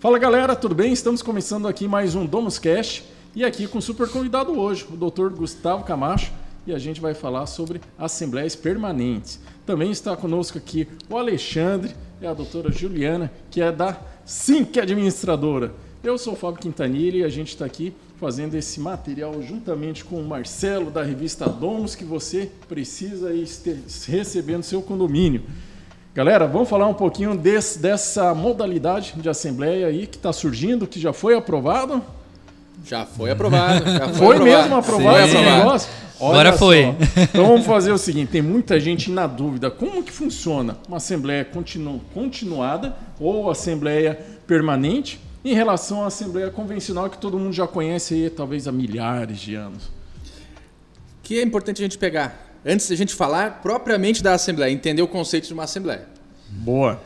Fala galera, tudo bem? Estamos começando aqui mais um Domus Cast e aqui com super convidado hoje, o Dr. Gustavo Camacho, e a gente vai falar sobre assembleias permanentes. Também está conosco aqui o Alexandre e a doutora Juliana, que é da SINC Administradora. Eu sou o Fábio Quintanilha e a gente está aqui fazendo esse material juntamente com o Marcelo da revista Domus que você precisa estar recebendo seu condomínio. Galera, vamos falar um pouquinho desse, dessa modalidade de assembleia aí que está surgindo, que já foi aprovado? Já foi aprovado. Já foi, foi aprovado. mesmo aprovado Sim. esse negócio? Olha Agora só. foi. Então vamos fazer o seguinte: tem muita gente na dúvida. Como que funciona uma assembleia continu- continuada ou assembleia permanente em relação à assembleia convencional que todo mundo já conhece aí, talvez há milhares de anos? que é importante a gente pegar? Antes de a gente falar propriamente da Assembleia, entender o conceito de uma Assembleia. Boa.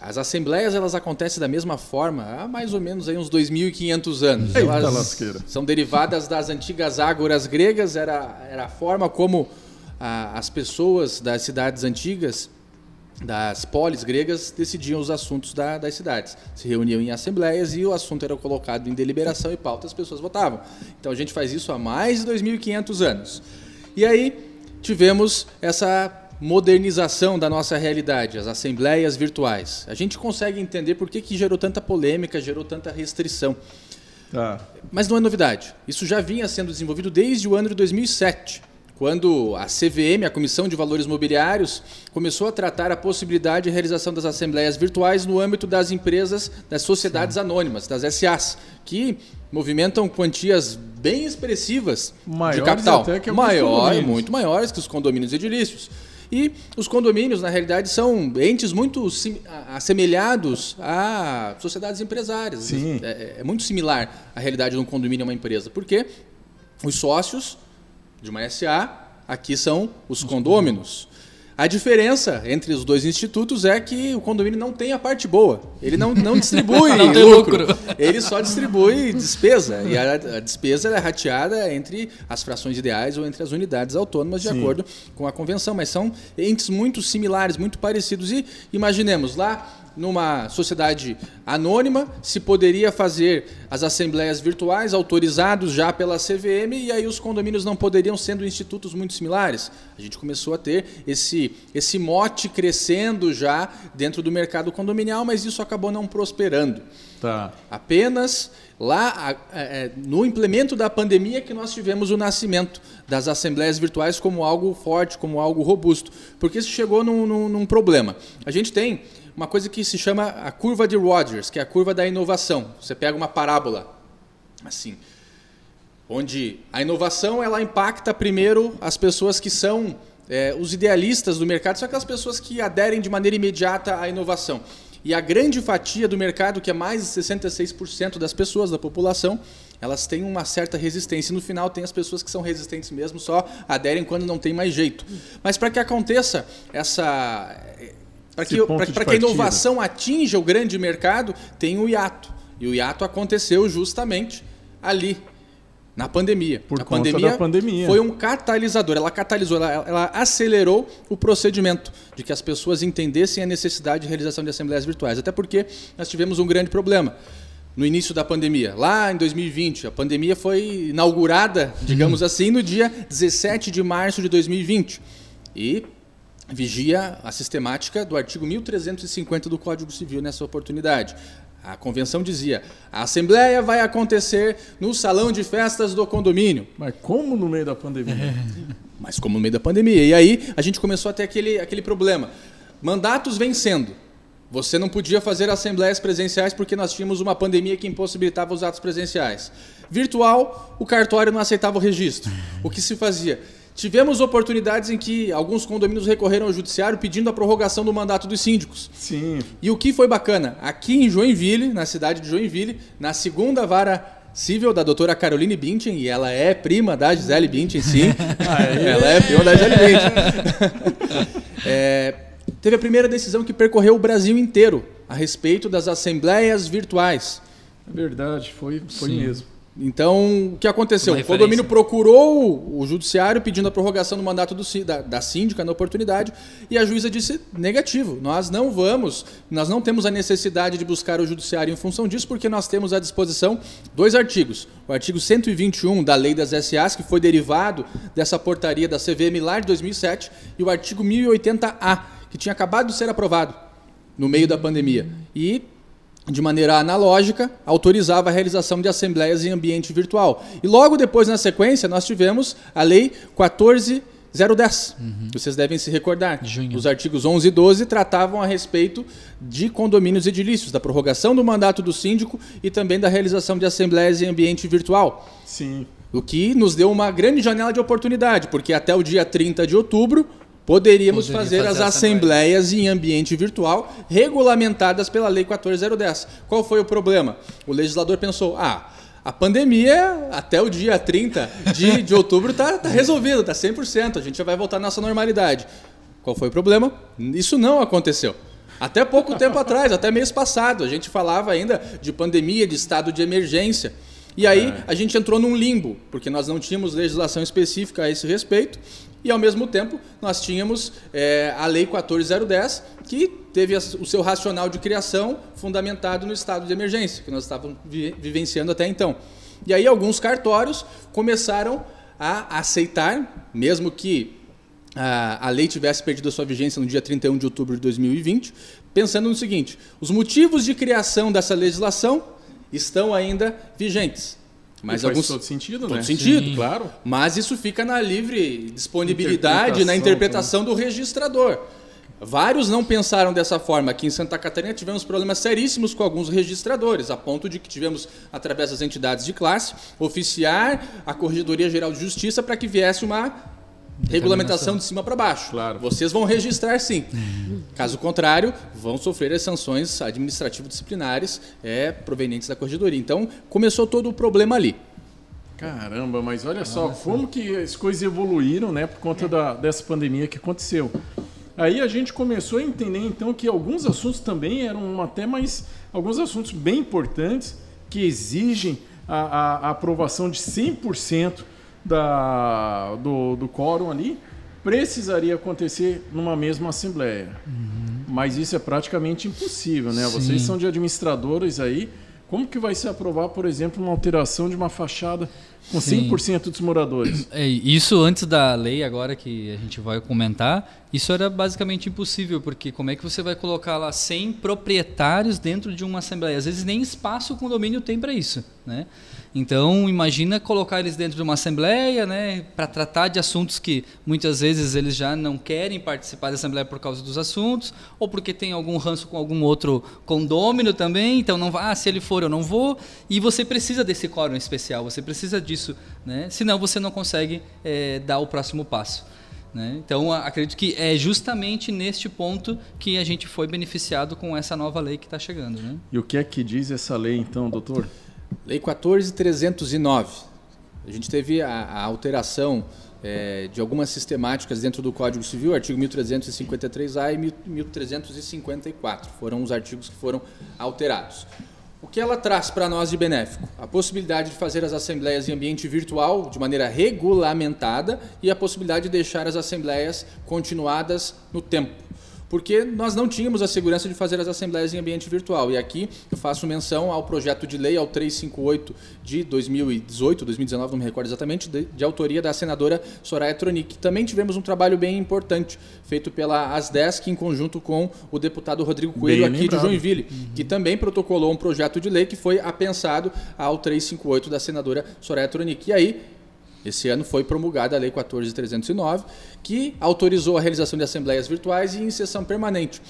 As Assembleias elas acontecem da mesma forma há mais ou menos aí uns 2.500 anos. Eita elas lasqueira. são derivadas das antigas ágoras gregas, era, era a forma como ah, as pessoas das cidades antigas, das polis gregas, decidiam os assuntos da- das cidades. Se reuniam em assembleias e o assunto era colocado em deliberação e pauta, as pessoas votavam. Então a gente faz isso há mais de 2.500 anos. E aí tivemos essa modernização da nossa realidade, as assembleias virtuais. A gente consegue entender por que, que gerou tanta polêmica, gerou tanta restrição. Tá. Mas não é novidade. Isso já vinha sendo desenvolvido desde o ano de 2007, quando a CVM, a Comissão de Valores Mobiliários, começou a tratar a possibilidade de realização das assembleias virtuais no âmbito das empresas, das sociedades anônimas, das SAs, que movimentam quantias bem expressivas de Maiores capital. que alguns Maior, muito maiores que os condomínios edilícios. E os condomínios, na realidade, são entes muito assemelhados a sociedades empresárias. Sim. É, é muito similar a realidade de um condomínio a uma empresa. Porque os sócios de uma SA aqui são os condôminos. A diferença entre os dois institutos é que o condomínio não tem a parte boa. Ele não, não distribui Não tem lucro. lucro. Ele só distribui despesa. E a, a despesa é rateada entre as frações ideais ou entre as unidades autônomas, de Sim. acordo com a convenção. Mas são entes muito similares, muito parecidos. E imaginemos lá numa sociedade anônima, se poderia fazer as assembleias virtuais autorizados já pela CVM e aí os condomínios não poderiam sendo institutos muito similares. A gente começou a ter esse esse mote crescendo já dentro do mercado condominial, mas isso acabou não prosperando. Tá. Apenas lá é, é, no implemento da pandemia que nós tivemos o nascimento das assembleias virtuais como algo forte, como algo robusto. Porque isso chegou num, num- num problema. A gente tem uma coisa que se chama a curva de Rogers, que é a curva da inovação. Você pega uma parábola assim, onde a inovação ela impacta primeiro as pessoas que são é, os idealistas do mercado, são aquelas pessoas que aderem de maneira imediata à inovação. E a grande fatia do mercado, que é mais de 66% das pessoas da população, elas têm uma certa resistência. E no final tem as pessoas que são resistentes mesmo, só aderem quando não tem mais jeito. Mas para que aconteça essa para que, pra- que a inovação atinja o grande mercado, tem o hiato. E o hiato aconteceu justamente ali, na pandemia. Por a da pandemia. foi um catalisador. Ela catalisou, ela, ela acelerou o procedimento de que as pessoas entendessem a necessidade de realização de assembleias virtuais. Até porque nós tivemos um grande problema no início da pandemia. Lá em 2020, a pandemia foi inaugurada, digamos assim, no dia 17 de março de 2020. E vigia a sistemática do artigo 1350 do Código Civil nessa oportunidade. A convenção dizia: a assembleia vai acontecer no salão de festas do condomínio. Mas como no meio da pandemia? Mas como no meio da pandemia. E aí a gente começou a ter aquele, aquele problema. Mandatos vencendo. Você não podia fazer assembleias presenciais porque nós tínhamos uma pandemia que impossibilitava os atos presenciais. Virtual, o cartório não aceitava o registro. O que se fazia? Tivemos oportunidades em que alguns condomínios recorreram ao judiciário pedindo a prorrogação do mandato dos síndicos. Sim. E o que foi bacana? Aqui em Joinville, na cidade de Joinville, na segunda vara civil da doutora Caroline Bintin, e ela é prima da Gisele Bintin, sim. ela é prima da Gisele Bintin. É, teve a primeira decisão que percorreu o Brasil inteiro a respeito das assembleias virtuais. É verdade, foi, foi Sim. mesmo. Então, o que aconteceu? O condomínio procurou o judiciário pedindo a prorrogação do mandato do, da, da síndica na oportunidade e a juíza disse negativo. Nós não vamos, nós não temos a necessidade de buscar o judiciário em função disso, porque nós temos à disposição dois artigos. O artigo 121 da Lei das SAs, que foi derivado dessa portaria da CVM lá de 2007, e o artigo 1080A, que tinha acabado de ser aprovado no meio da pandemia. E de maneira analógica, autorizava a realização de assembleias em ambiente virtual. E logo depois, na sequência, nós tivemos a Lei 14010. Uhum. Vocês devem se recordar. Junho. Os artigos 11 e 12 tratavam a respeito de condomínios edilícios, da prorrogação do mandato do síndico e também da realização de assembleias em ambiente virtual. Sim. O que nos deu uma grande janela de oportunidade, porque até o dia 30 de outubro Poderíamos Poderia fazer, fazer, as assembleias em ambiente virtual regulamentadas pela Lei 14010. Qual foi o problema? O legislador pensou: ah, a pandemia até o dia 30 de, de outubro está tá resolvida, está 100%, a gente já vai voltar à nossa normalidade. Qual foi o problema? Isso não aconteceu. Até pouco tempo atrás, até mês passado, a gente falava ainda de pandemia, de estado de emergência. E aí é. a gente entrou num limbo, porque nós não tínhamos legislação específica a esse respeito, e ao mesmo tempo nós tínhamos é, a Lei 14010, que teve o seu racional de criação fundamentado no estado de emergência, que nós estávamos vi vivenciando até então. E aí alguns cartórios começaram a aceitar, mesmo que a, a lei tivesse perdido a sua vigência no dia 31 de outubro de 2020, pensando no seguinte: os motivos de criação dessa legislação estão ainda vigentes. Mas e alguns todo sentido, todo né? sentido, Sim. claro. Mas isso fica na livre disponibilidade, interpretação, na interpretação do registrador. Vários não pensaram dessa forma. Aqui em Santa Catarina tivemos problemas seríssimos com alguns registradores, a ponto de que tivemos, através das entidades de classe, oficiar a Corregedoria Geral de Justiça para que viesse uma regulamentação de cima para baixo. Claro. Vocês vão registrar sim. Caso contrário, vão sofrer as sanções administrativo-disciplinares é, provenientes da corregedoria. Então, começou todo o problema ali. Caramba, mas olha só como que as coisas evoluíram, né, por conta da, dessa pandemia que aconteceu. Aí a gente começou a entender então que alguns assuntos também eram até mais alguns assuntos bem importantes que exigem a, a, a aprovação de 100% da, do, do quórum ali precisaria acontecer numa mesma assembleia. Uhum. Mas isso é praticamente impossível, né? Sim. Vocês são de administradores aí. Como que vai se aprovar, por exemplo, uma alteração de uma fachada com Sim. 100% dos moradores? É, isso antes da lei agora que a gente vai comentar, isso era basicamente impossível, porque como é que você vai colocar lá 100 proprietários dentro de uma assembleia? Às vezes nem espaço o condomínio tem para isso, né? Então, imagina colocar eles dentro de uma assembleia, né, para tratar de assuntos que muitas vezes eles já não querem participar da assembleia por causa dos assuntos, ou porque tem algum ranço com algum outro condômino também, então não vai, ah, se ele for eu não vou, e você precisa desse quórum especial, você precisa disso, né? Senão você não consegue é, dar o próximo passo. Né? Então, acredito que é justamente neste ponto que a gente foi beneficiado com essa nova lei que está chegando. Né? E o que é que diz essa lei, então, doutor? Lei 14309. A gente teve a, a alteração é, de algumas sistemáticas dentro do Código Civil, artigo 1353A e 1354. Foram os artigos que foram alterados. O que ela traz para nós de benéfico? A possibilidade de fazer as assembleias em ambiente virtual de maneira regulamentada e a possibilidade de deixar as assembleias continuadas no tempo porque nós não tínhamos a segurança de fazer as assembleias em ambiente virtual. E aqui eu faço menção ao projeto de lei, ao 358 de 2018, 2019, não me recordo exatamente, de, de autoria da senadora Soraya Tronic. Também tivemos um trabalho bem importante feito pela ASDESC em conjunto com o deputado Rodrigo Coelho bem aqui lembrado. de Joinville, uhum. que também protocolou um projeto de lei que foi apensado ao 358 da senadora Soraya Tronic. E aí esse ano foi promulgada a Lei 14.309, que autorizou a realização de assembleias virtuais e em sessão permanente.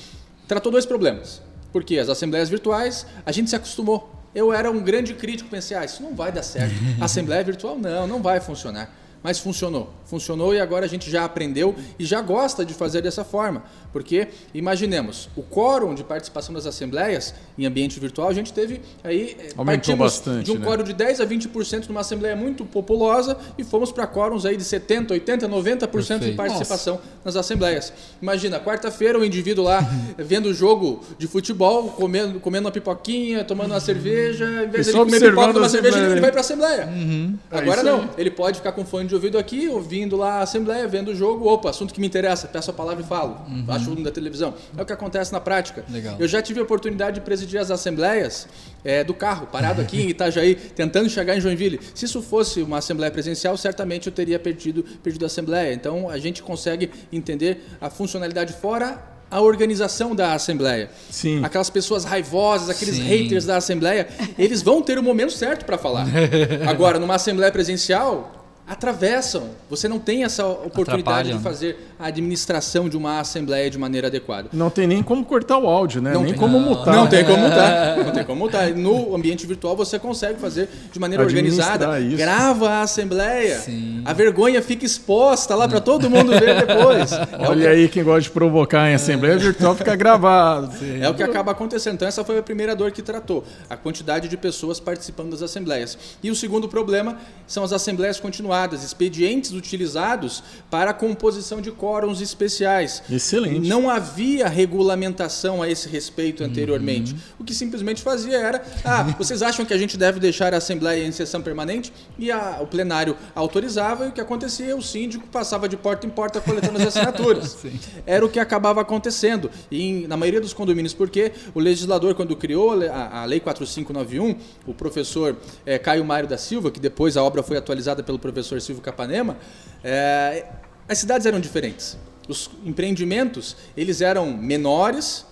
Tratou dois problemas. Porque as assembleias virtuais, a gente se acostumou. Eu era um grande crítico, pensei, ah, isso não vai dar certo. Assembleia virtual, não, não vai funcionar. Mas funcionou. Funcionou e agora a gente já aprendeu e já gosta de fazer dessa forma. Porque, imaginemos, o quórum de participação das assembleias em ambiente virtual, a gente teve aí. Eh, Aumentou bastante. De um né? quórum de 10 a 20% numa assembleia muito populosa e fomos para quóruns aí de 70%, 80%, 90% Perfeito. de participação Nossa. nas assembleias. Imagina, quarta-feira o indivíduo lá vendo o jogo de futebol, comendo, comendo uma pipoquinha, tomando uma cerveja, em vez de comer pipoca, tomar cerveja, ele vai para a assembleia. Uhum. Agora é não, ele pode ficar com fone de ouvido aqui, ouvindo lá a assembleia, vendo o jogo, opa, assunto que me interessa, peço a palavra e falo. Uhum. Acho o da televisão. É o que acontece na prática. Legal. Eu já tive a oportunidade de presidir as assembleias é, do carro, parado aqui em Itajaí, tentando chegar em Joinville. Se isso fosse uma assembleia presencial, certamente eu teria perdido, perdido a assembleia. Então a gente consegue entender a funcionalidade fora a organização da Assembleia. Sim. Aquelas pessoas raivosas, aqueles Sim. haters da Assembleia, eles vão ter o momento certo para falar. Agora, numa Assembleia presencial, atravessam. Você não tem essa oportunidade de fazer a administração de uma assembleia de maneira adequada. Não tem nem como cortar o áudio, né? Não nem tem, como não. mutar. Não tem como mutar. Não tem como mutar. No ambiente virtual você consegue fazer de maneira organizada. Isso. Grava a assembleia. Sim. A vergonha fica exposta lá para todo mundo ver depois. É Olha aí quem gosta de provocar em assembleia virtual fica gravado. Sim. É o que acaba acontecendo. Então essa foi a primeira dor que tratou, a quantidade de pessoas participando das assembleias. E o segundo problema são as assembleias continuadas expedientes utilizados para a composição de quórums especiais. Excelente. Não havia regulamentação a esse respeito anteriormente. Uhum. O que simplesmente fazia era: ah, vocês acham que a gente deve deixar a Assembleia em sessão permanente? E a, o plenário autorizava, e o que acontecia? O síndico passava de porta em porta coletando as assinaturas. era o que acabava acontecendo. E na maioria dos condomínios, porque o legislador, quando criou a, a Lei 4591, o professor é, Caio Mário da Silva, que depois a obra foi atualizada pelo professor professor Silvio Capanema, é, as cidades eram diferentes. Os empreendimentos eles eram menores,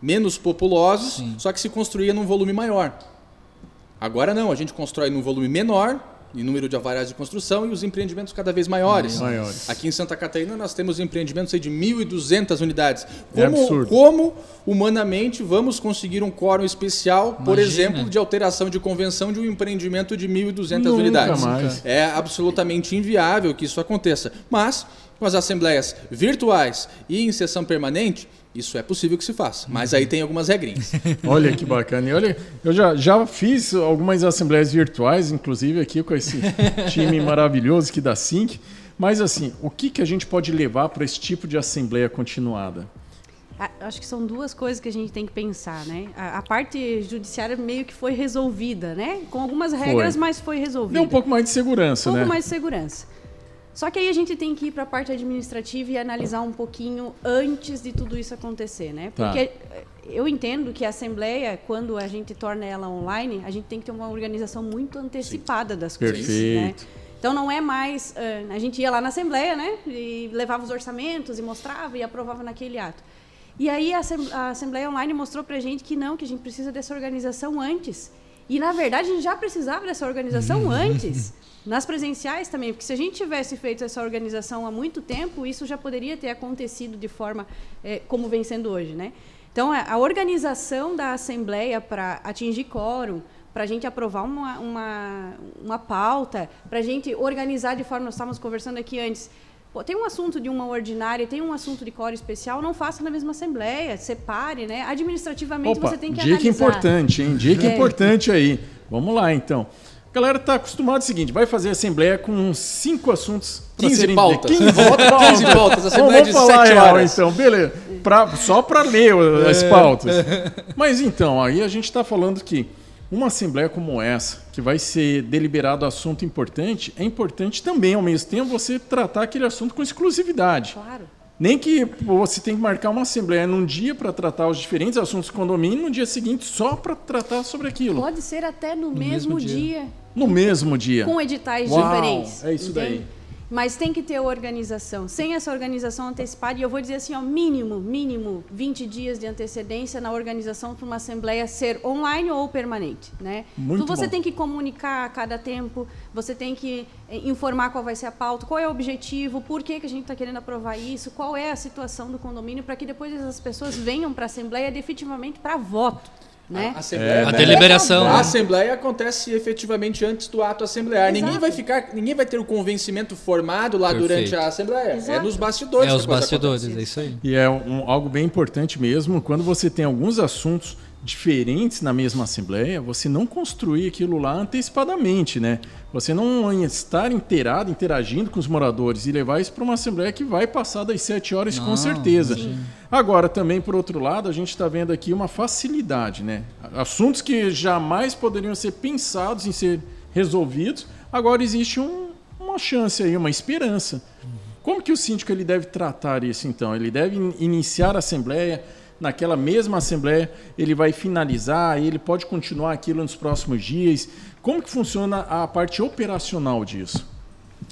menos populosos, Sim. só que se construía num volume maior. Agora não, a gente constrói num volume menor, em número de avariados de construção e os empreendimentos cada vez maiores. maiores. Aqui em Santa Catarina nós temos empreendimentos de 1.200 unidades. É como, é como humanamente vamos conseguir um quórum especial, Imagina. por exemplo, de alteração de convenção de um empreendimento de 1.200 unidades? Mais. É absolutamente inviável que isso aconteça. Mas com as assembleias virtuais e em sessão permanente, isso é possível que se faça, mas aí tem algumas regrinhas. olha que bacana. E olha, eu já, já fiz algumas assembleias virtuais, inclusive aqui com esse time maravilhoso que dá Sync. Mas assim, o que, que a gente pode levar para esse tipo de assembleia continuada? Acho que são duas coisas que a gente tem que pensar, né? A, a parte judiciária meio que foi resolvida, né? Com algumas regras, foi. mas foi resolvida. Deu um pouco mais de segurança, um né? Um pouco mais de segurança. Só que aí a gente tem que ir para a parte administrativa e analisar um pouquinho antes de tudo isso acontecer, né? Tá. Porque tá. eu entendo que a assembleia, quando a gente torna ela online, a gente tem que ter uma organização muito antecipada Sim. das coisas, né? Perfeito. né? Então não é mais a gente ia lá na assembleia, né? E levava os orçamentos e mostrava e aprovava naquele ato. E aí a assembleia online mostrou para a gente que não, que a gente precisa dessa organização antes. E na verdade a gente já precisava dessa organização antes. Nas presenciais também, porque se a gente tivesse feito essa organização há muito tempo, isso já poderia ter acontecido de forma é, como vem sendo hoje, né? Então, a organização da Assembleia para atingir quórum, para a gente aprovar uma, uma, uma pauta, para a gente organizar de forma, nós estávamos conversando aqui antes, Pô, tem um assunto de uma ordinária, tem um assunto de quórum especial, não faça na mesma assembleia, separe, né? Administrativamente Opa, você tem que dica analisar. importante, hein? Dica é. importante aí. Vamos lá, então. A galera está acostumada ao seguinte: vai fazer assembleia com cinco assuntos. 15 serem pautas. 15 pautas. 15 pautas. Assembleia vamos, vamos falar real, então. Beleza. Pra, só para ler as é. pautas. Mas então, aí a gente está falando que uma assembleia como essa, que vai ser deliberado assunto importante, é importante também, ao mesmo tempo, você tratar aquele assunto com exclusividade. Claro. Nem que você tem que marcar uma assembleia num dia para tratar os diferentes assuntos do condomínio, no dia seguinte só para tratar sobre aquilo. Pode ser até no, no mesmo, mesmo, dia. dia. No mesmo dia. Com editais Uau, diferentes. É isso entende? daí. Mas tem que ter organização. Sem essa organização antecipada, e eu vou dizer assim, ó, mínimo, mínimo 20 dias de antecedência na organização para uma assembleia ser online ou permanente, né? Muito então você bom. tem que comunicar a cada tempo, você tem que eh, informar qual vai ser a pauta, qual é o objetivo, por que, que a gente está querendo aprovar isso, qual é a situação do condomínio, para que depois essas pessoas venham para a assembleia definitivamente para voto. Né? A, assembleia, A deliberação, A né? assembleia acontece efetivamente antes do ato assemblear. Ninguém vai ficar, ninguém vai ter o convencimento formado lá Perfeito. durante a assembleia. É Exato. nos bastidores. É os bastidores, acontece. é isso aí. E é um- algo bem importante mesmo, quando você tem alguns assuntos diferentes na mesma assembleia, você não construir aquilo lá antecipadamente, né? Você não estar inteirado, interagindo com os moradores e levar isso para uma assembleia que vai passar das sete horas com Não, certeza. sim. Agora, também, por outro lado, a gente está vendo aqui uma facilidade, né? Assuntos que jamais poderiam ser pensados em ser resolvidos, agora existe um- uma chance aí, uma esperança. Como que o síndico ele deve tratar isso então? Ele deve in- iniciar a assembleia, naquela mesma assembleia ele vai finalizar, ele pode continuar aquilo nos próximos dias. Como que funciona a parte operacional disso?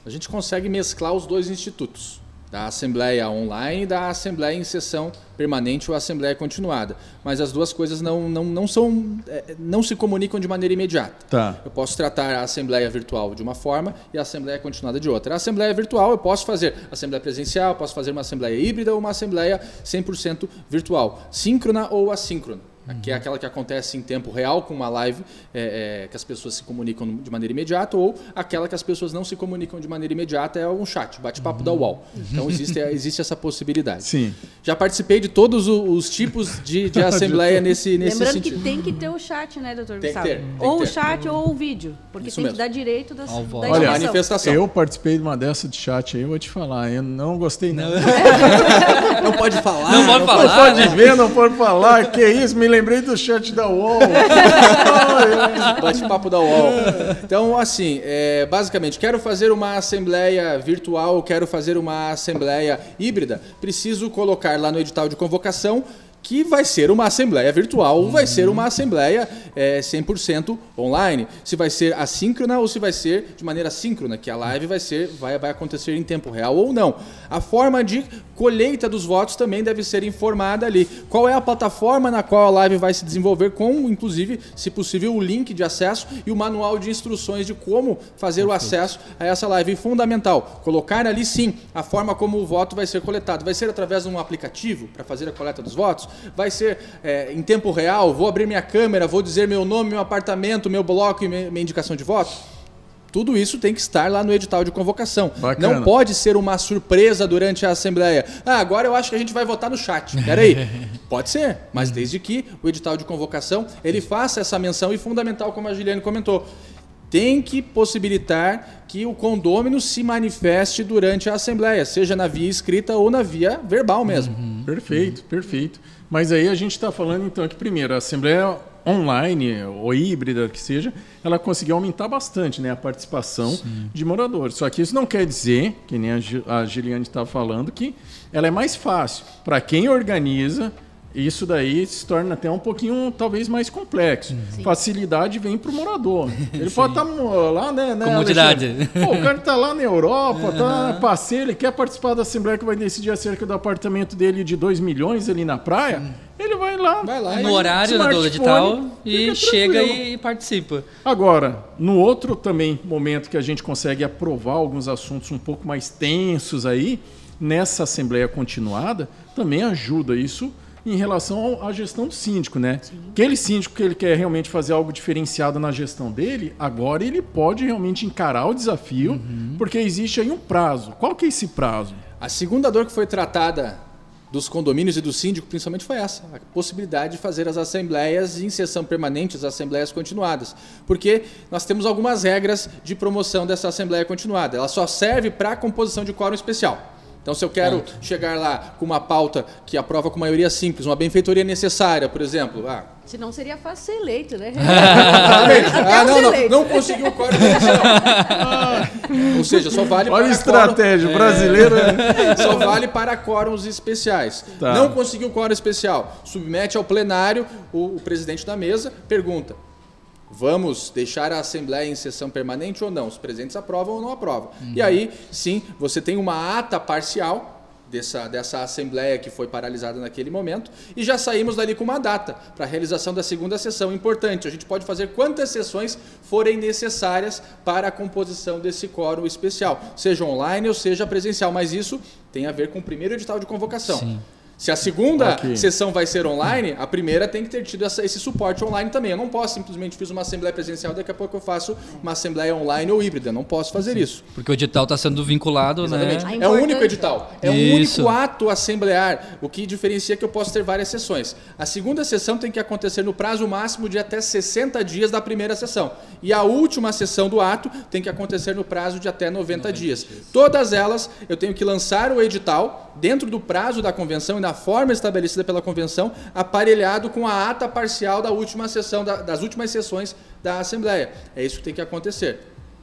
A gente consegue mesclar os dois institutos, da assembleia online e da assembleia em sessão permanente ou assembleia continuada. Mas as duas coisas não, não, não são é, não se comunicam de maneira imediata. Tá. Eu posso tratar a assembleia virtual de uma forma e a assembleia continuada de outra. A assembleia virtual eu posso fazer assembleia presencial, posso fazer uma assembleia híbrida ou uma assembleia 100% virtual, síncrona ou assíncrona. Que é aquela que acontece em tempo real com uma live é, é, que as pessoas se comunicam de maneira imediata ou aquela que as pessoas não se comunicam de maneira imediata é um chat, bate-papo da UOL. Então existe, existe essa possibilidade. Sim. Já participei de todos os tipos de, de assembleia nesse, nesse Lembrando sentido. que tem que ter o chat, né, doutor Tem que Gustavo? ter, tem que ou ter. o chat ou o vídeo, porque Isso tem mesmo. que dar direito das, Ao da. Olha, manifestação. Eu participei de uma dessa de chat aí, eu vou te falar, eu não gostei não. Não pode falar. Não pode Não falar, pode né? ver, não pode falar. Que isso? Me lembrei do chat da UOL. Bate-papo da UOL. Então, assim, é, basicamente, quero fazer uma assembleia virtual, quero fazer uma assembleia híbrida, preciso colocar lá no edital de convocação que vai ser uma assembleia virtual ou vai ser uma assembleia é, 100% online. Se vai ser assíncrona ou se vai ser de maneira síncrona, que a live vai, ser, vai, vai acontecer em tempo real ou não. A forma de colheita dos votos também deve ser informada ali. Qual é a plataforma na qual a live vai se desenvolver, com, inclusive, se possível, o link de acesso e o manual de instruções de como fazer o acesso a essa live. E fundamental, colocar ali sim a forma como o voto vai ser coletado. Vai ser através de um aplicativo para fazer a coleta dos votos? Vai ser é, em tempo real? Vou abrir minha câmera, vou dizer meu nome, meu apartamento, meu bloco e minha indicação de voto? Tudo isso tem que estar lá no edital de convocação. Bacana. Não pode ser uma surpresa durante a Assembleia. Ah, agora eu acho que a gente vai votar no chat. Peraí. Pode ser, mas desde que o edital de convocação ele faça essa menção e fundamental, como a Giliane comentou. Tem que possibilitar que o condômino se manifeste durante a Assembleia, seja na via escrita ou na via verbal mesmo. Perfeito, perfeito. Mas aí a gente está falando então que primeiro a Assembleia online ou híbrida que seja, ela conseguiu aumentar bastante né, a participação de moradores. Só que isso não quer dizer, que nem a Giliane está falando, que ela é mais fácil. Para quem organiza, isso daí se torna até um pouquinho, talvez, mais complexo. Facilidade vem para o morador. Ele pode estar lá, né? né, Comodidade. Pô, o cara está lá na Europa, tá passeio, ele quer participar da Assembleia que vai decidir acerca do apartamento dele de 2 milhões ali na praia. Ele vai lá. Vai lá No horário né, do smartphone, edital e chega e participa. Agora, no outro também momento que a gente consegue aprovar alguns assuntos um pouco mais tensos aí, nessa assembleia continuada, também ajuda isso em relação à gestão do síndico, né? Aquele síndico que ele quer realmente fazer algo diferenciado na gestão dele, agora ele pode realmente encarar o desafio, porque existe aí um prazo. Qual que é esse prazo? A segunda dor que foi tratada dos condomínios e do síndico, principalmente, foi essa: a possibilidade de fazer as assembleias em sessão permanente, as assembleias continuadas. Porque nós temos algumas regras de promoção dessa assembleia continuada. Ela só serve para a composição de quórum especial. Então, se eu quero chegar lá com uma pauta que aprova com maioria simples, uma benfeitoria necessária, por exemplo, ah, Senão seria fácil ser eleito, né? ah, não, não, não conseguiu o quórum especial. Ou seja, só vale Olha a para estratégia quórum- brasileira. Só vale para quóruns especiais. Tá. Não conseguiu quórum especial. Submete ao plenário, o, o presidente da mesa pergunta: vamos deixar a Assembleia em sessão permanente ou não? Os presidentes aprovam ou não aprovam. E aí, sim, você tem uma ata parcial. Dessa, dessa assembleia que foi paralisada naquele momento e já saímos dali com uma data para a realização da segunda sessão importante. A gente pode fazer quantas sessões forem necessárias para a composição desse quórum especial, seja online ou seja presencial, mas isso tem a ver com o primeiro edital de convocação. Sim. Se a segunda sessão vai ser online, a primeira tem que ter tido essa- esse suporte online também. Eu não posso simplesmente fiz uma assembleia presencial, daqui a pouco eu faço uma assembleia online ou híbrida. Eu não posso fazer isso. Porque o edital está sendo vinculado, Exatamente. né? A É o único edital. É o Isso. único ato assemblear, o que diferencia que eu posso ter várias sessões. A segunda sessão tem que acontecer no prazo máximo de até 60 dias da primeira sessão. E a última sessão do ato tem que acontecer no prazo de até 90, dias. Todas elas eu tenho que lançar o edital dentro do prazo da convenção e na forma estabelecida pela convenção, aparelhado com a ata parcial da última sessão, da- das últimas sessões da Assembleia. É isso que tem que acontecer.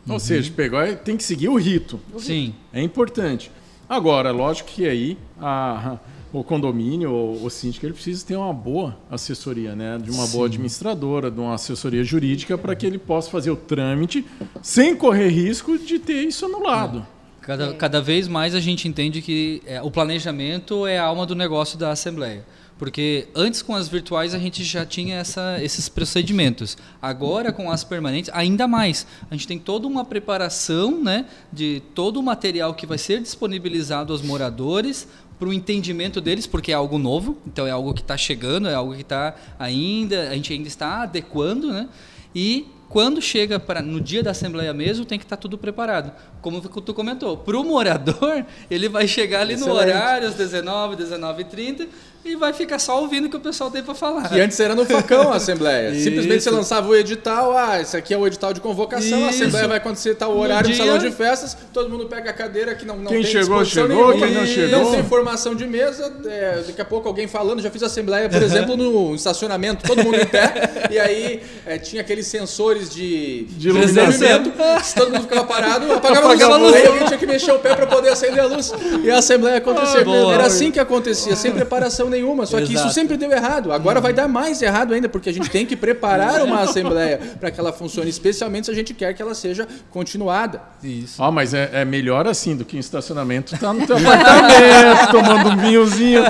Ou seja, pegou, tem que seguir o rito. Sim. É importante. Agora, lógico que aí a- o condomínio, o, o síndico, ele precisa ter uma boa assessoria, né? De uma boa administradora, de uma assessoria jurídica, para que ele possa fazer o trâmite sem correr risco de ter isso anulado. Cada, cada vez mais a gente entende que é, o planejamento é a alma do negócio da Assembleia. Porque antes com as virtuais a gente já tinha essa, esses procedimentos. Agora com as permanentes, ainda mais. A gente tem toda uma preparação né, de todo o material que vai ser disponibilizado aos moradores para o entendimento deles, porque é algo novo, então é algo que está chegando, é algo que está ainda, a gente ainda está adequando, né? E quando chega para no dia da assembleia mesmo, tem que estar tudo preparado. Como tu comentou, para o morador, ele vai chegar ali no Excelente. horário, às 19, 19 h 30 e vai ficar só ouvindo o que o pessoal tem para falar. Que antes era no facão a Assembleia. Simplesmente você lançava o edital, ah, esse aqui é o edital de convocação, a Isso. Assembleia vai acontecer tal horário no dia- salão de festas, todo mundo pega a cadeira que não, não Quem tem chegou, disposição chegou, nenhuma, quem não chegou. Não tem formação de mesa, é, daqui a pouco alguém falando, já fiz Assembleia, por exemplo, no estacionamento, todo mundo em pé, e aí é, tinha aqueles sensores de, De iluminação. movimento, se todo mundo ficava parado, apagava, Apagava a a luz, luz. aí alguém tinha que mexer o pé para poder acender a luz, e a Assembleia acontecia. Ah, boa. era assim que acontecia, sem preparação nenhuma, só que isso sempre deu errado. Agora vai dar mais errado ainda, porque a gente tem que preparar uma assembleia para que ela funcione, especialmente se a gente quer que ela seja continuada. Isso. Ó, mas é, é melhor assim do que em estacionamento. Tá no teu apartamento, tomando um vinhozinho,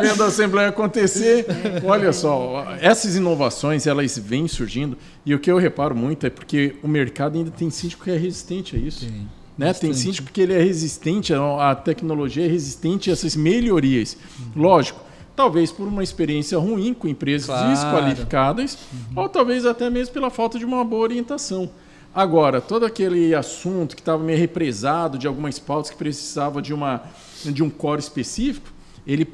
vendo a Assembleia acontecer. Olha só, essas inovações, elas vêm surgindo. E o que eu reparo muito é porque o mercado ainda tem síndico que é resistente a isso. Tem. Né? Tem síndico que ele é resistente, a a tecnologia é resistente a essas melhorias. Lógico, talvez por uma experiência ruim com empresas Claro. desqualificadas, ou talvez até mesmo pela falta de uma boa orientação. Agora, todo aquele assunto que estava meio represado de algumas pautas que precisava de, uma, de um core específico, ele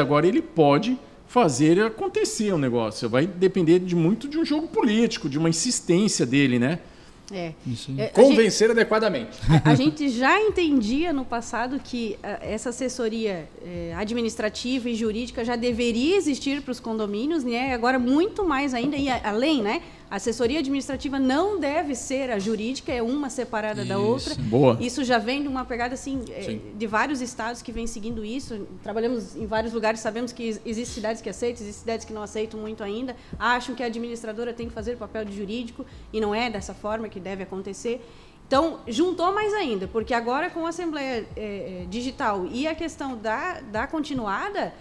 agora ele pode fazer acontecer o negócio. Vai depender de muito de um jogo político, de uma insistência dele, né? É. Isso aí. É, a gente- Convencer adequadamente. A gente já entendia no passado que ah, essa assessoria eh, administrativa e jurídica já deveria existir para os condomínios, né? Agora muito mais ainda e a- além, né? A assessoria administrativa não deve ser a jurídica, é uma separada da outra. Boa. Isso já vem de uma pegada assim Sim. de vários estados que vêm seguindo isso. Trabalhamos em vários lugares, sabemos que ex- existem cidades que aceitam, existem cidades que não aceitam muito ainda. Acham que a administradora tem que fazer o papel de jurídico e não é dessa forma que deve acontecer. Então, juntou mais ainda, porque agora com a Assembleia eh, eh, Digital e a questão da, da continuada,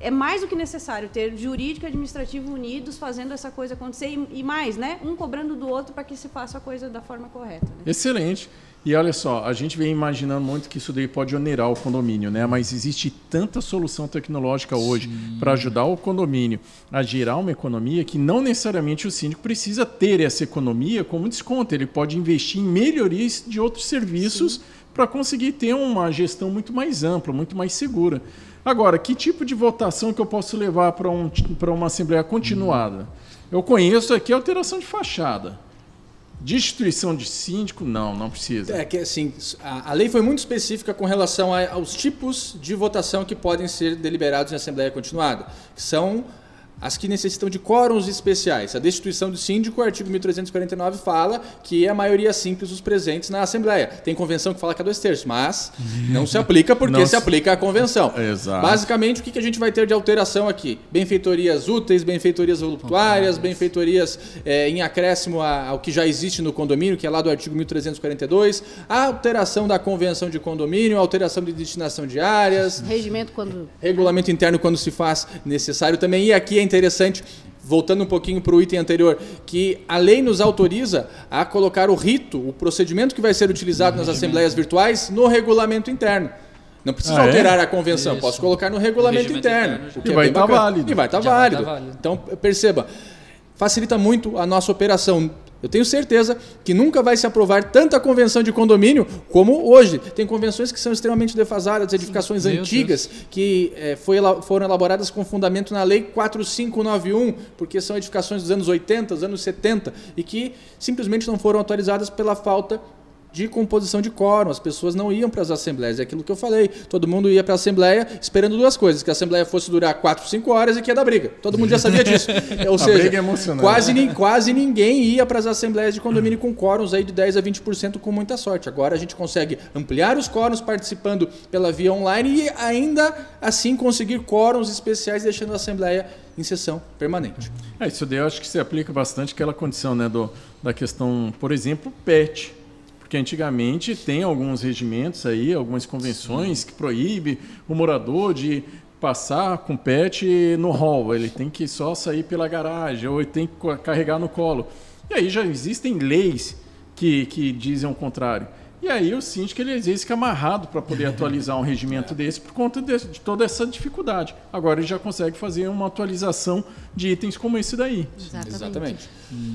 é mais do que necessário ter jurídico e administrativo unidos fazendo essa coisa acontecer e, e mais, né? Um cobrando do outro para que se faça a coisa da forma correta. Né? Excelente. E olha só, a gente vem imaginando muito que isso daí pode onerar o condomínio, né? Mas existe tanta solução tecnológica hoje para ajudar o condomínio a gerar uma economia que não necessariamente o síndico precisa ter essa economia como desconto. Ele pode investir em melhorias de outros serviços para conseguir ter uma gestão muito mais ampla, muito mais segura. Agora, que tipo de votação que eu posso levar para um, uma assembleia continuada? Eu conheço aqui alteração de fachada. Destituição de síndico, não, não precisa. É que assim, a, a lei foi muito específica com relação a- aos tipos de votação que podem ser deliberados em assembleia continuada, que são as que necessitam de quórums especiais. A destituição do síndico, o artigo 1349 fala que é a maioria simples dos presentes na assembleia. Tem convenção que fala que é dois terços, mas não se aplica porque se se- aplica à convenção. Exato. Basicamente, o que que a gente vai ter de alteração aqui? Benfeitorias úteis, benfeitorias voluptuárias, benfeitorias eh, em acréscimo ao que já existe no condomínio, que é lá do artigo 1342, a alteração da convenção de condomínio, alteração de destinação de áreas, Regimento quando regulamento interno quando se faz necessário também. E aqui é interessante, voltando um pouquinho para o item anterior, que a lei nos autoriza a colocar o rito, o procedimento que vai ser utilizado nas assembleias virtuais, no regulamento interno. Não precisa Ah, é? alterar a convenção, Isso. posso colocar no regulamento interno. interno o que E é vai bem tá válido. E vai estar Já vai válido. tá válido. Então, perceba, facilita muito a nossa operação. Eu tenho certeza que nunca vai se aprovar tanta convenção de condomínio como hoje. Tem convenções que são extremamente defasadas, edificações Meu antigas que eh, foi foram elaboradas com fundamento na Lei 4591, porque são edificações dos anos 80, dos anos 70, e que simplesmente não foram atualizadas pela falta de composição de quórum. As pessoas não iam para as assembleias. É aquilo que eu falei. Todo mundo ia para a assembleia esperando duas coisas: que a assembleia fosse durar 4, 5 horas e que ia dar briga. Todo mundo já sabia disso. Ou A seja, briga é emocionante. quase, quase ninguém ia para as assembleias de condomínio com quóruns aí de 10 a 20% com muita sorte. Agora a gente consegue ampliar os quóruns participando pela via online e ainda assim conseguir quóruns especiais deixando a assembleia em sessão permanente. É, isso daí eu acho que se aplica bastante aquela condição, né, do, da questão, por exemplo, PET. Porque antigamente tem alguns regimentos aí, algumas convenções que proíbe o morador de passar com pet no hall, ele tem que só sair pela garagem ou ele tem que carregar no colo. E aí já existem leis que, que dizem o contrário. E aí o síndico ele às vezes fica amarrado para poder atualizar um regimento desse por conta de, de toda essa dificuldade. Agora ele já consegue fazer uma atualização de itens como esse daí. Exatamente.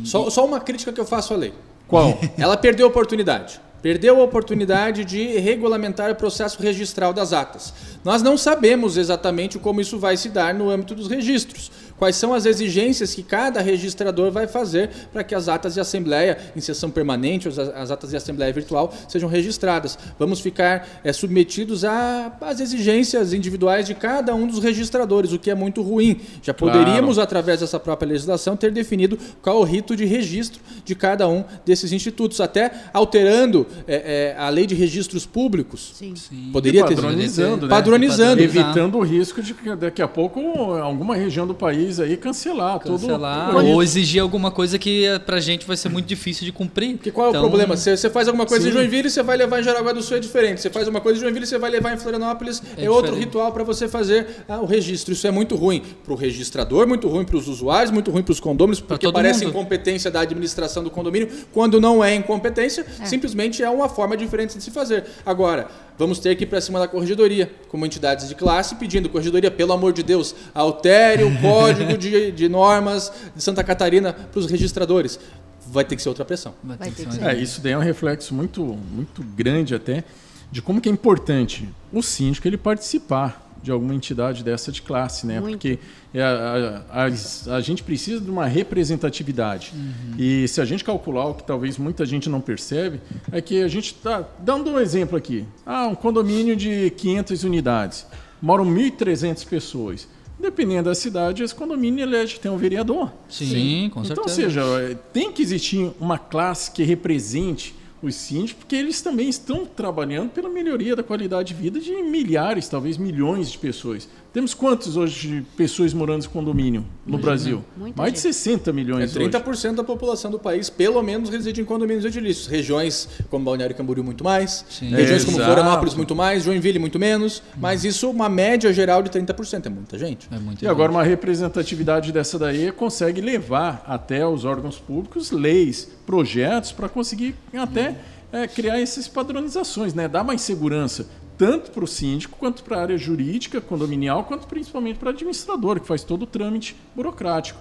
Só, só uma crítica que eu faço à lei. Qual? Ela perdeu a oportunidade. Perdeu a oportunidade de regulamentar o processo registral das atas. Nós não sabemos exatamente como isso vai se dar no âmbito dos registros. Quais são as exigências que cada registrador vai fazer para que as atas de assembleia, em sessão permanente, ou as- as atas de assembleia virtual, sejam registradas. Vamos ficar eh, submetidos às exigências individuais de cada um dos registradores, o que é muito ruim. Já Claro. poderíamos, através dessa própria legislação, ter definido qual é o rito de registro de cada um desses institutos, até alterando eh, eh, a lei de registros públicos. Sim. Poderia ter padronizando, né? Padronizando. Evitando o risco de que daqui a pouco alguma região do país aí cancelar, Cancelar, todo ou exigir alguma coisa que eh, pra gente vai ser muito difícil de cumprir. Porque qual é Então, o problema? Você, você faz alguma coisa Sim. em Joinville, você vai levar em Jaraguá do Sul é diferente. Você faz uma coisa em Joinville, você vai levar em Florianópolis, é, É outro ritual para você fazer ah, o registro. Isso é muito ruim para o registrador, muito ruim para os usuários, muito ruim para os condôminos, porque parece mundo. incompetência da administração do condomínio. Quando não é incompetência, simplesmente é uma forma diferente de se fazer. Agora, vamos ter que ir para cima da corregedoria, como entidades de classe, pedindo corregedoria, pelo amor de Deus, altere o código de, de normas de Santa Catarina para os registradores. Vai ter que ser outra pressão. Vai ter que ser É, isso daí é um reflexo muito, muito grande até de como que é importante o síndico ele participar de alguma entidade dessa de classe, né? Muito. Porque é, a, a- as- a gente precisa de uma representatividade. E se a gente calcular o que talvez muita gente não percebe, é que a gente está dando um exemplo aqui. Ah, um condomínio de 500 unidades. Moram 1.300 pessoas. Dependendo da cidade, esse condomínio elege tem um vereador. Sim, com Então, certeza. ou seja, é, tem que existir uma classe que represente os síndicos, porque eles também estão trabalhando pela melhoria da qualidade de vida de milhares, talvez milhões de pessoas. Temos quantos hoje de pessoas morando em condomínio no Brasil? Muita Mais de gente. 60 É milhões hoje. 30% da população do país, pelo menos, reside em condomínios edilícios. Regiões como Balneário Camboriú, muito mais. Sim. Regiões como Exato. Florianópolis, muito mais. Joinville, muito menos. Mas isso, uma média geral de 30%. É muita gente. É muito E agora uma representatividade dessa daí consegue levar até os órgãos públicos leis, projetos para conseguir até é, criar essas padronizações, né? Dar mais segurança tanto para o síndico quanto para a área jurídica, condominial, quanto principalmente para o administrador que faz todo o trâmite burocrático.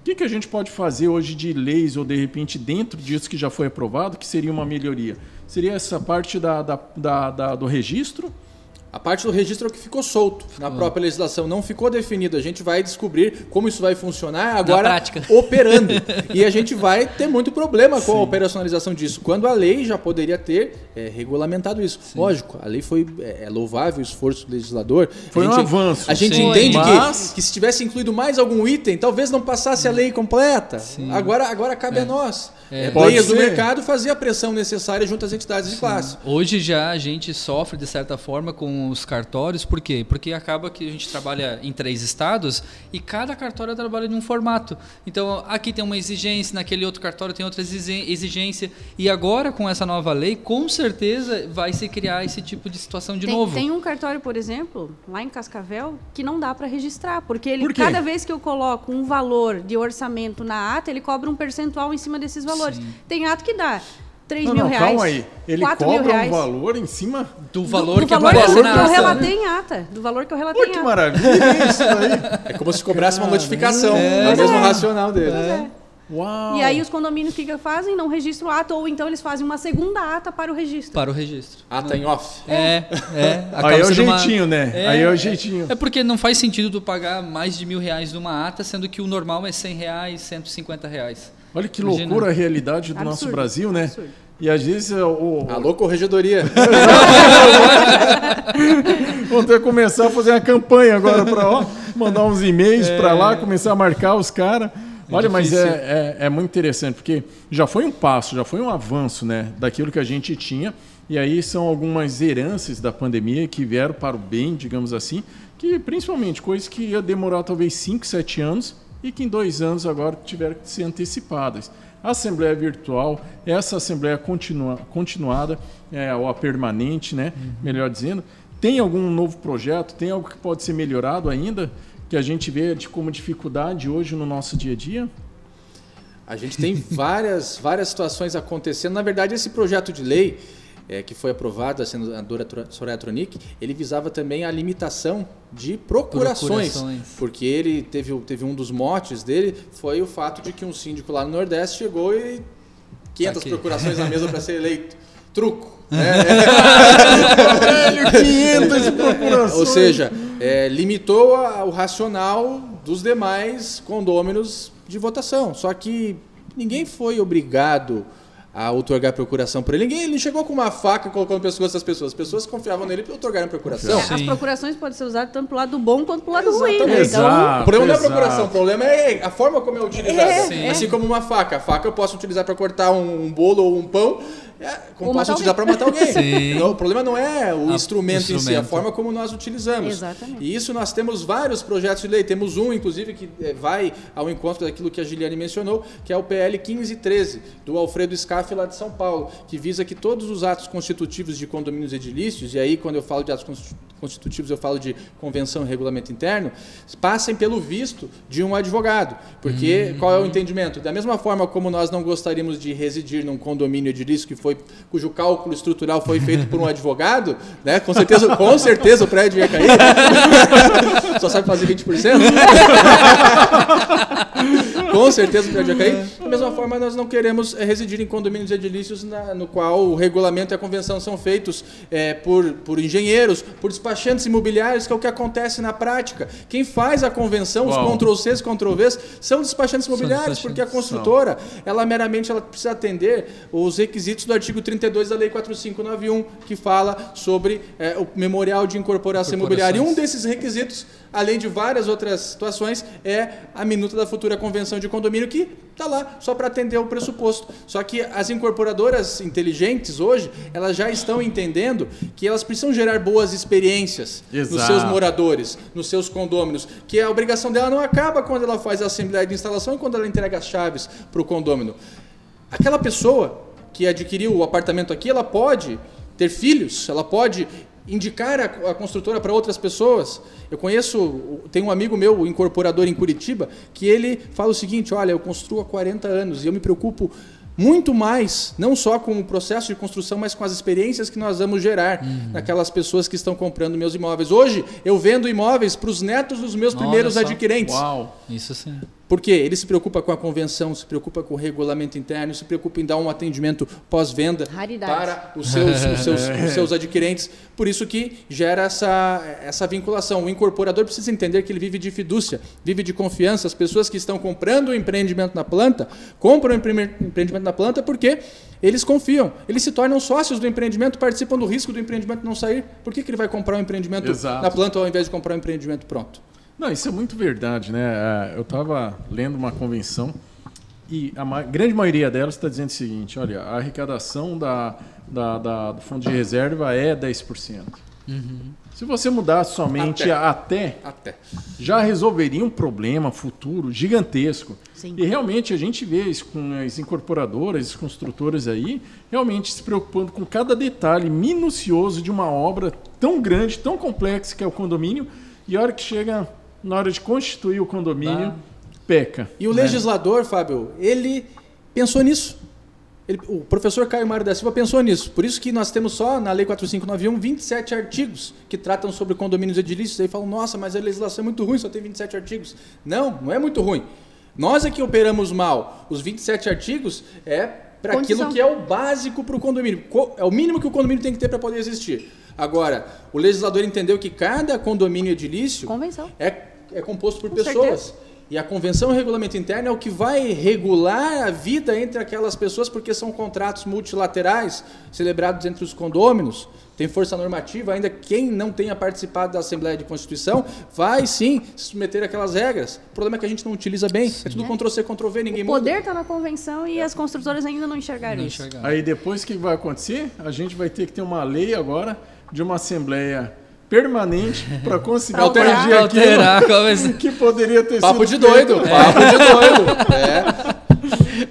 O que, que a gente pode fazer hoje de leis ou de repente dentro disso que já foi aprovado que seria uma melhoria? Seria essa parte da, da- da- da- do registro? A parte do registro é o que ficou solto na própria legislação, não ficou definido. A gente vai descobrir como isso vai funcionar agora operando. e a gente vai ter muito problema com a operacionalização disso, quando a lei já poderia ter é, regulamentado isso. Lógico, a lei foi é, é louvável o esforço do legislador. Foi a um gente, avanço. A gente Sim. entende Mas- que, que se tivesse incluído mais algum item, talvez não passasse a lei completa. Agora, agora cabe a nós, É. players do mercado, fazer a pressão necessária junto às entidades de classe. Hoje já a gente sofre de certa forma com os cartórios, por quê? Porque acaba que a gente trabalha em três estados e cada cartório trabalha de um formato. Então aqui tem uma exigência, naquele outro cartório tem outra exi- exigência. E agora com essa nova lei, com certeza vai se criar esse tipo de situação de tem, novo. tem um cartório, por exemplo, lá em Cascavel, que não dá para registrar, porque ele Por cada vez que eu coloco um valor de orçamento na ata, ele cobra um percentual em cima desses valores. Tem ato que dá 3 Não, mil não, reais. calma aí. Ele 4 mil cobra um reais. valor em cima. Do Do- valor do que valor aparece que na eu ata. relatei em ata. Do valor que eu relatei Pô, em que ata. maravilha isso aí. É como se cobrasse uma notificação. É. É, o mesmo racional dele. É. Uau. E aí os condomínios o que, que fazem? Não registram o ato, ou então eles fazem uma segunda ata para o registro. Para o registro. Ah, tá em off. É, é. acaba Aí é o sendo uma- jeitinho, né? É, Aí é o jeitinho. É porque não faz sentido tu pagar mais de mil reais numa ata, sendo que o normal é 100 reais, 150 reais. Olha que Imagina. loucura a realidade do nosso Absurdo, Brasil, né? absurdo. E às vezes é, o, Alô, corregedoria. Vamos ter que começar a fazer uma campanha agora para mandar uns e-mails para lá, começar a marcar os caras. Olha, mas é, é, é muito interessante, porque já foi um passo, já foi um avanço né, daquilo que a gente tinha. E aí são algumas heranças da pandemia que vieram para o bem, digamos assim, que principalmente coisas que ia demorar talvez 5, 7 anos e que em dois anos agora tiveram que ser antecipadas. A Assembleia Virtual, essa Assembleia continua, continuada, é, ou a permanente, né, melhor dizendo, tem algum novo projeto? Tem algo que pode ser melhorado ainda? Que a gente vê de, como dificuldade hoje no nosso dia a dia? A gente tem várias, várias situações acontecendo. Na verdade, esse projeto de lei é, que foi aprovado, a senadora Soraya Tronic, ele visava também a limitação de procurações, Procurações. porque ele teve, teve um dos motes dele foi o fato de que um síndico lá no Nordeste chegou e 500 Aqui. procurações na mesa para ser eleito. Truco. né? Velho, 500 procurações! Ou seja, é, limitou a- o racional dos demais condôminos de votação. Só que ninguém foi obrigado a otorgar procuração por ele. Ninguém ele chegou com uma faca e colocou no pescoço das pessoas. As pessoas confiavam nele e otorgaram procuração. É, as procurações podem ser usadas tanto pro lado bom quanto pro lado ruim. Exatamente. Né? Então, Exato. O problema não é a procuração, o problema é a forma como é utilizada. É, Sim. Assim como uma faca. A faca eu posso utilizar para cortar um bolo ou um pão, é, como posso utilizar para matar alguém. Sim. Não, o problema não é o A- instrumento, em si, a instrumento. forma como nós utilizamos. Exatamente. E isso nós temos vários projetos de lei. Temos um, inclusive, que eh, vai ao encontro daquilo que a Giliane mencionou, que é o PL 1513, do Alfredo Scaff, lá de São Paulo, que visa que todos os atos constitutivos de condomínios edilícios, e aí quando eu falo de atos constitu- constitutivos eu falo de convenção e regulamento interno, passem pelo visto de um advogado. Porque qual é o entendimento? Da mesma forma como nós não gostaríamos de residir num condomínio edilício que foi, cujo cálculo estrutural foi feito por um advogado, né? com, certeza, com certeza o prédio ia cair. Só sabe fazer 20%. Com certeza o prédio ia cair. Da mesma forma, nós não queremos eh, residir em condomínios edilícios na- no qual o regulamento e a convenção são feitos eh, por, por engenheiros, por despachantes imobiliários, que é o que acontece na prática. Quem faz a convenção, os Uau. Ctrl-Cs, Ctrl-Vs, são despachantes imobiliários, despachantes. porque a construtora, ela meramente ela precisa atender os requisitos do artigo 32 da Lei 4591, que fala sobre eh, o memorial de incorporação imobiliária. E um desses requisitos, além de várias outras situações, é a minuta da futura convenção de condomínio, que está lá só para atender o pressuposto. Só que as incorporadoras inteligentes hoje, elas já estão entendendo que elas precisam gerar boas experiências nos Exato. seus moradores, nos seus condôminos, que a obrigação dela não acaba quando ela faz a assembleia de instalação e quando ela entrega as chaves para o condômino. Aquela pessoa que adquiriu o apartamento aqui, ela pode ter filhos, ela pode indicar a, a construtora para outras pessoas. Eu conheço, tem um amigo meu, incorporador em Curitiba, que ele fala o seguinte: olha, eu construo há 40 anos e eu me preocupo muito mais, não só com o processo de construção, mas com as experiências que nós vamos gerar naquelas pessoas que estão comprando meus imóveis. Hoje, eu vendo imóveis para os netos dos meus Olha primeiros só. adquirentes. Uau! Isso sim. Porque ele se preocupa com a convenção, se preocupa com o regulamento interno, se preocupa em dar um atendimento pós-venda para os seus, os, seus, os seus adquirentes. Por isso que gera essa, essa vinculação. O incorporador precisa entender que ele vive de fidúcia, vive de confiança. As pessoas que estão comprando o empreendimento na planta, compram o empre- empreendimento na planta porque eles confiam. Eles se tornam sócios do empreendimento, participam do risco do empreendimento não sair. Por que, que ele vai comprar um empreendimento Exato. na planta ao invés de comprar um empreendimento pronto? Não, isso é muito verdade, né? Ah, Eu estava lendo uma convenção e a ma- grande maioria delas está dizendo o seguinte: olha, a arrecadação da, da- da- do fundo de reserva é 10%. Se você mudasse somente Até. a- até, Até. já resolveria um problema futuro gigantesco. Sim. E realmente a gente vê isso com as incorporadoras, as construtoras aí, realmente se preocupando com cada detalhe minucioso de uma obra tão grande, tão complexa que é o condomínio, e a hora que chega na hora de constituir o condomínio, Dá. peca. E o né? legislador, Fábio, ele pensou nisso. Ele, o professor Caio Mário da Silva pensou nisso. Por isso que nós temos só na Lei 4591 27 artigos que tratam sobre condomínios edilícios. Aí falam, nossa, mas a legislação é muito ruim, só tem 27 artigos. Não, não é muito ruim. Nós é que operamos mal. Os 27 artigos é para aquilo que é o básico para o condomínio. É o mínimo que o condomínio tem que ter para poder existir. Agora, o legislador entendeu que cada condomínio edilício é, é composto por Com pessoas. Certeza. E a convenção e o regulamento interno é o que vai regular a vida entre aquelas pessoas, porque são contratos multilaterais celebrados entre os condôminos, tem força normativa, ainda quem não tenha participado da Assembleia de Constituição vai sim se submeter àquelas regras. O problema é que a gente não utiliza bem, sim. é tudo Ctrl-C, Ctrl-V, ninguém muda. O poder está na convenção e as construtoras ainda não enxergaram não isso. Enxergaram. Aí depois o que vai acontecer? A gente vai ter que ter uma lei agora de uma Assembleia permanente para conseguir alterar, aquilo alterar, que poderia ter papo sido de doido, feito. papo de doido.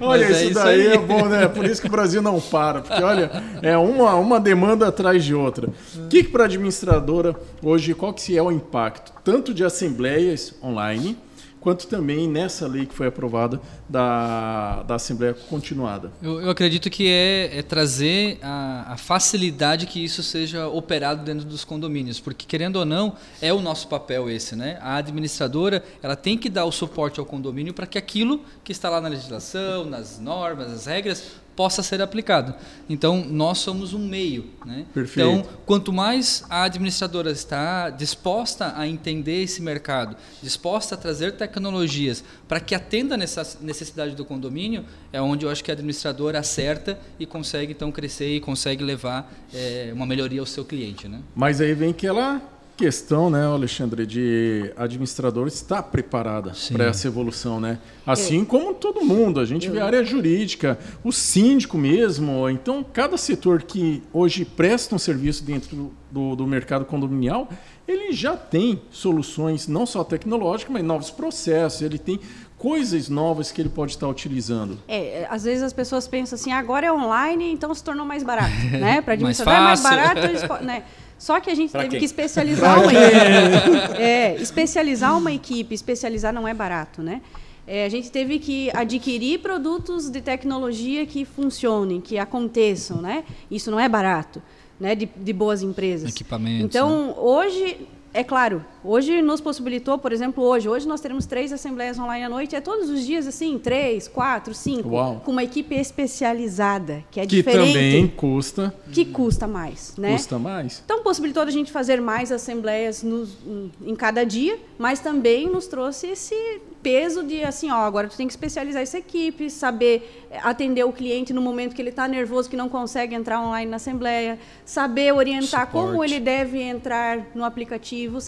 É. Olha, é isso daí é bom, né? Por isso que o Brasil não para, porque olha, é uma, uma demanda atrás de outra. O que, que para a administradora hoje, qual que é o impacto? Tanto de assembleias online, quanto também nessa lei que foi aprovada da, da Assembleia Continuada. Eu, eu acredito que é, é trazer a, a, facilidade que isso seja operado dentro dos condomínios, porque querendo ou não, é o nosso papel esse, né? A administradora, ela tem que dar o suporte ao condomínio para que aquilo que está lá na legislação, nas normas, nas regras, possa ser aplicado. Então, nós somos um meio. Né? Perfeito. Então, quanto mais a administradora está disposta a entender esse mercado, disposta a trazer tecnologias para que atenda nessa necessidade do condomínio, é onde eu acho que a administradora acerta e consegue então crescer e consegue levar é, uma melhoria ao seu cliente. Né? Mas aí vem que ela questão, né, Alexandre, de administrador estar preparada para essa evolução, né? Assim é. como todo mundo, a gente vê a área jurídica, o síndico mesmo, então cada setor que hoje presta um serviço dentro do, do mercado condominial, ele já tem soluções não só tecnológicas, mas novos processos, ele tem coisas novas que ele pode estar utilizando. É, às vezes as pessoas pensam assim, agora é online, então se tornou mais barato, né? Para administrador é mais barato, eles, né? Só que a gente pra teve quem? que especializar uma equipe. É, especializar uma equipe, especializar não é barato, né? É, a gente teve que adquirir produtos de tecnologia que funcionem, que aconteçam, né? Isso não é barato, né? De, de boas empresas. Equipamentos. Então, né? hoje é claro, hoje nos possibilitou, por exemplo, hoje, hoje nós teremos três assembleias online à noite, é todos os dias assim, três, quatro, cinco, Uau. com uma equipe especializada, que é que diferente. Que também custa. Que custa mais, né? Custa mais. Então possibilitou a gente fazer mais assembleias no, em cada dia, mas também nos trouxe esse peso de assim, ó, agora tu tem que especializar essa equipe, saber atender o cliente no momento que ele está nervoso, que não consegue entrar online na assembleia, saber orientar Suporte. como ele deve entrar no aplicativo.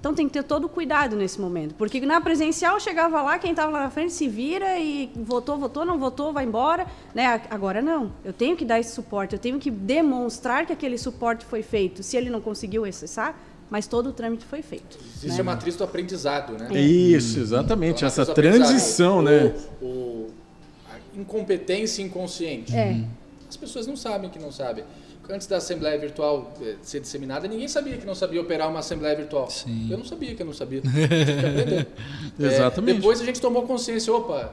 Então tem que ter todo o cuidado nesse momento, porque na presencial chegava lá, quem estava lá na frente se vira e votou, votou, não votou, vai embora, né? Agora não. Eu tenho que dar esse suporte, eu tenho que demonstrar que aquele suporte foi feito. Se ele não conseguiu acessar, mas todo o trâmite foi feito. Existe né? a matriz do aprendizado, né? Isso, exatamente, então, essa transição, o, né? O, a incompetência inconsciente. É. As pessoas não sabem que não sabem. Antes da Assembleia Virtual eh, ser disseminada, ninguém sabia que não sabia operar uma Assembleia Virtual. Sim. Eu não sabia que eu não sabia. Exatamente. É, depois a gente tomou consciência, opa,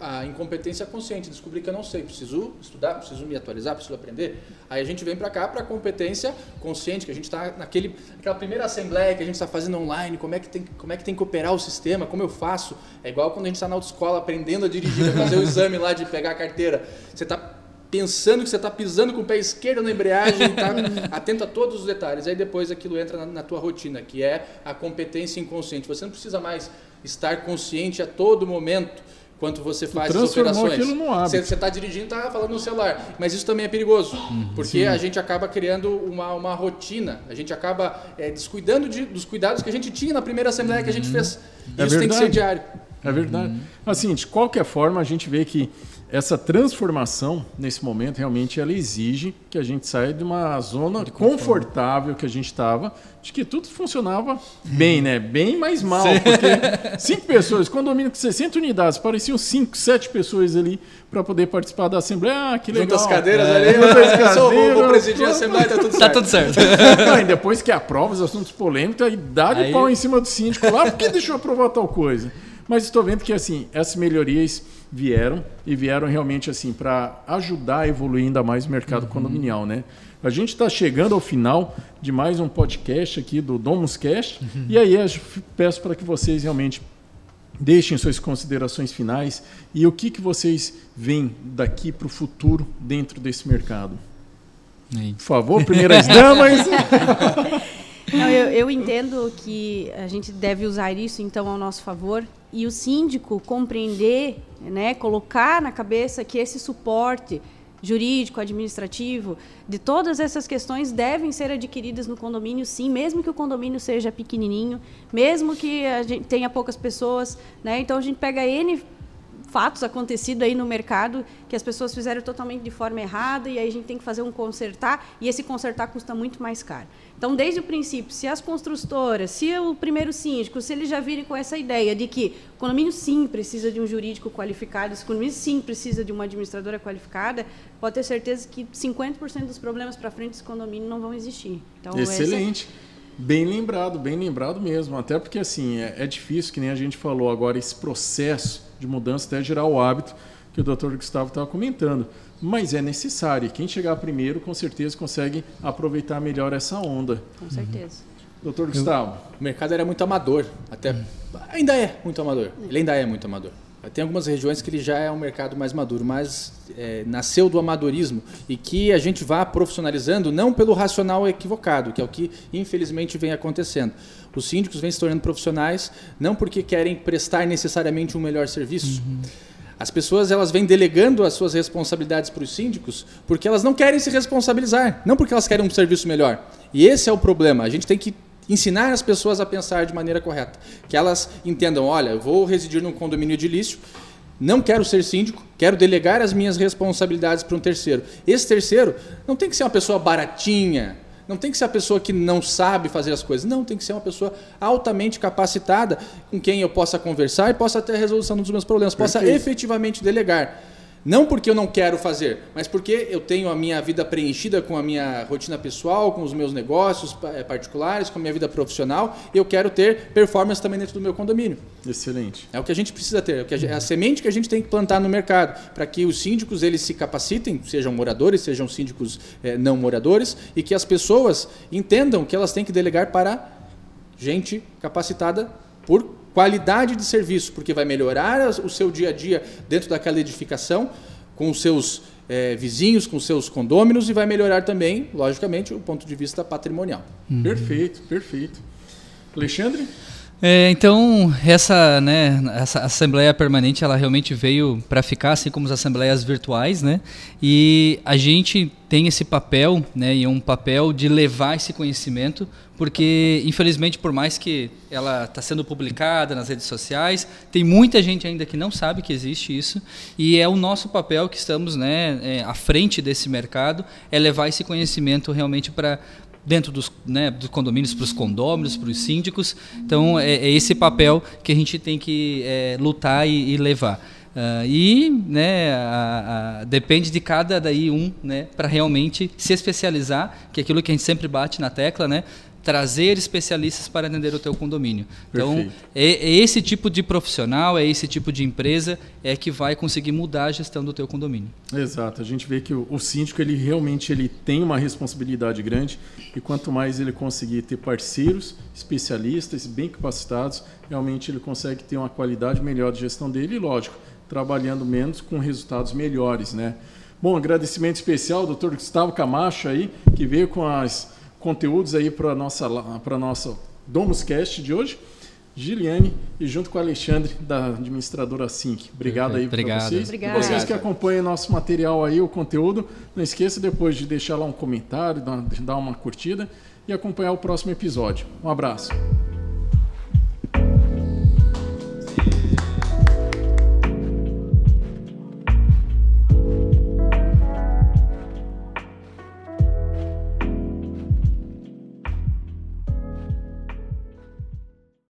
a incompetência consciente, descobrir que eu não sei, preciso estudar, preciso me atualizar, preciso aprender. Aí a gente vem para cá para a competência consciente, que a gente está naquele aquela primeira assembleia que a gente está fazendo online, como é que tem como é que tem que operar o sistema, como eu faço. É igual quando a gente está na autoescola aprendendo a dirigir, fazer o exame lá de pegar a carteira. Você está pensando que você está pisando com o pé esquerdo na embreagem, está atento a todos os detalhes. Aí depois aquilo entra na, na tua rotina, que é a competência inconsciente. Você não precisa mais estar consciente a todo momento quanto você faz as operações. Aquilo hábito. Você está dirigindo, está falando no celular, mas isso também é perigoso, uhum, porque sim. a gente acaba criando uma, uma rotina, a gente acaba é, descuidando de, dos cuidados que a gente tinha na primeira assembleia que a gente uhum. fez. É isso verdade. tem que ser diário. É verdade. Uhum. Assim, de qualquer forma, a gente vê que essa transformação nesse momento realmente ela exige que a gente saia de uma zona de confortável que a gente estava, de que tudo funcionava bem, né? Bem, mais mal, Sim. porque cinco pessoas, condomínio com 60 unidades, pareciam cinco, sete pessoas ali para poder participar da assembleia. Ah, que legal. Juntas cadeiras é. ali, cadeiras, vou, vou presidir a assembleia, tá tudo tá certo. Tá tudo certo. e depois que aprova os assuntos polêmicos, aí dá de Aí... pau em cima do síndico lá, porque deixou aprovar tal coisa. Mas estou vendo que assim essas melhorias vieram e vieram realmente assim para ajudar a evoluir ainda mais o mercado uhum. condominial, né? A gente está chegando ao final de mais um podcast aqui do Domus Cast uhum. e aí eu peço para que vocês realmente deixem suas considerações finais e o que, que vocês veem daqui para o futuro dentro desse mercado. Por favor, primeiras damas. Não, eu, eu, entendo que a gente deve usar isso então ao nosso favor e o síndico compreender, né, colocar na cabeça que esse suporte jurídico, administrativo, de todas essas questões devem ser adquiridas no condomínio, sim, mesmo que o condomínio seja pequenininho, mesmo que a gente tenha poucas pessoas, né? Então a gente pega N fatos acontecidos aí no mercado que as pessoas fizeram totalmente de forma errada e aí a gente tem que fazer um consertar e esse consertar custa muito mais caro. Então, desde o princípio, se as construtoras, se o primeiro síndico, se eles já virem com essa ideia de que o condomínio sim precisa de um jurídico qualificado, o condomínio sim precisa de uma administradora qualificada, pode ter certeza que 50% dos problemas para frente desse condomínio não vão existir. Então, Excelente. Essa... Bem lembrado, bem lembrado mesmo. Até porque assim é, é difícil, que nem a gente falou agora, esse processo de mudança até gerar o hábito que o Dr. Gustavo estava comentando mas é necessário. Quem chegar primeiro, com certeza, consegue aproveitar melhor essa onda. Com certeza. Doutor Gustavo. O mercado era muito amador, até ainda é muito amador. Ele ainda é muito amador. Tem algumas regiões que ele já é um mercado mais maduro, mas é, nasceu do amadorismo e que a gente vá profissionalizando não pelo racional equivocado, que é o que infelizmente vem acontecendo. Os síndicos vêm se tornando profissionais não porque querem prestar necessariamente um melhor serviço. Uhum as pessoas elas vêm delegando as suas responsabilidades para os síndicos porque elas não querem se responsabilizar, não porque elas querem um serviço melhor. E esse é o problema. A gente tem que ensinar as pessoas a pensar de maneira correta, que elas entendam, olha, eu vou residir num condomínio edilício, não quero ser síndico, quero delegar as minhas responsabilidades para um terceiro. Esse terceiro não tem que ser uma pessoa baratinha, não tem que ser a pessoa que não sabe fazer as coisas. Não, tem que ser uma pessoa altamente capacitada com quem eu possa conversar e possa ter a resolução dos meus problemas, Perfeito. possa efetivamente delegar. Não porque eu não quero fazer, mas porque eu tenho a minha vida preenchida com a minha rotina pessoal, com os meus negócios eh, particulares, com a minha vida profissional, e eu quero ter performance também dentro do meu condomínio. Excelente. É o que a gente precisa ter, é, é a semente que a gente tem que plantar no mercado, para que os síndicos eles se capacitem, sejam moradores, sejam síndicos eh, não moradores, e que as pessoas entendam que elas têm que delegar para gente capacitada por qualidade de serviço, porque vai melhorar o seu dia a dia dentro daquela edificação, com os seus é, vizinhos, com os seus condôminos, e vai melhorar também, logicamente, o ponto de vista patrimonial. Uhum. Perfeito, perfeito. Alexandre? É, então, essa, né, essa Assembleia Permanente, ela realmente veio para ficar, assim como as Assembleias Virtuais, né? E a gente tem esse papel, né, e é um papel de levar esse conhecimento, porque, infelizmente, por mais que ela está sendo publicada nas redes sociais, tem muita gente ainda que não sabe que existe isso, e é o nosso papel que estamos né, é, à frente desse mercado, é levar esse conhecimento realmente para dentro dos, né, dos condomínios para os condôminos, para os síndicos. Então, é, é, esse papel que a gente tem que é, lutar e, e levar. Uh, e né, a, a, depende de cada daí um né, para realmente se especializar, que é aquilo que a gente sempre bate na tecla, né, trazer especialistas para atender o teu condomínio. Então, é, é, esse tipo de profissional, é esse tipo de empresa é que vai conseguir mudar a gestão do teu condomínio. Exato. A gente vê que o, o síndico ele realmente ele tem uma responsabilidade grande e quanto mais ele conseguir ter parceiros, especialistas bem capacitados, realmente ele consegue ter uma qualidade melhor de gestão dele e, lógico, trabalhando menos com resultados melhores, né? Bom, agradecimento especial ao Dr. Gustavo Camacho aí, que veio com as conteúdos aí para nossa para nossa Domuscast de hoje. Giliane e junto com o Alexandre da administradora Sync. Obrigado Perfeito. aí para vocês. Obrigado. E vocês que acompanham nosso material aí, o conteúdo, não esqueça depois de deixar lá um comentário, dar uma curtida e acompanhar o próximo episódio. Um abraço.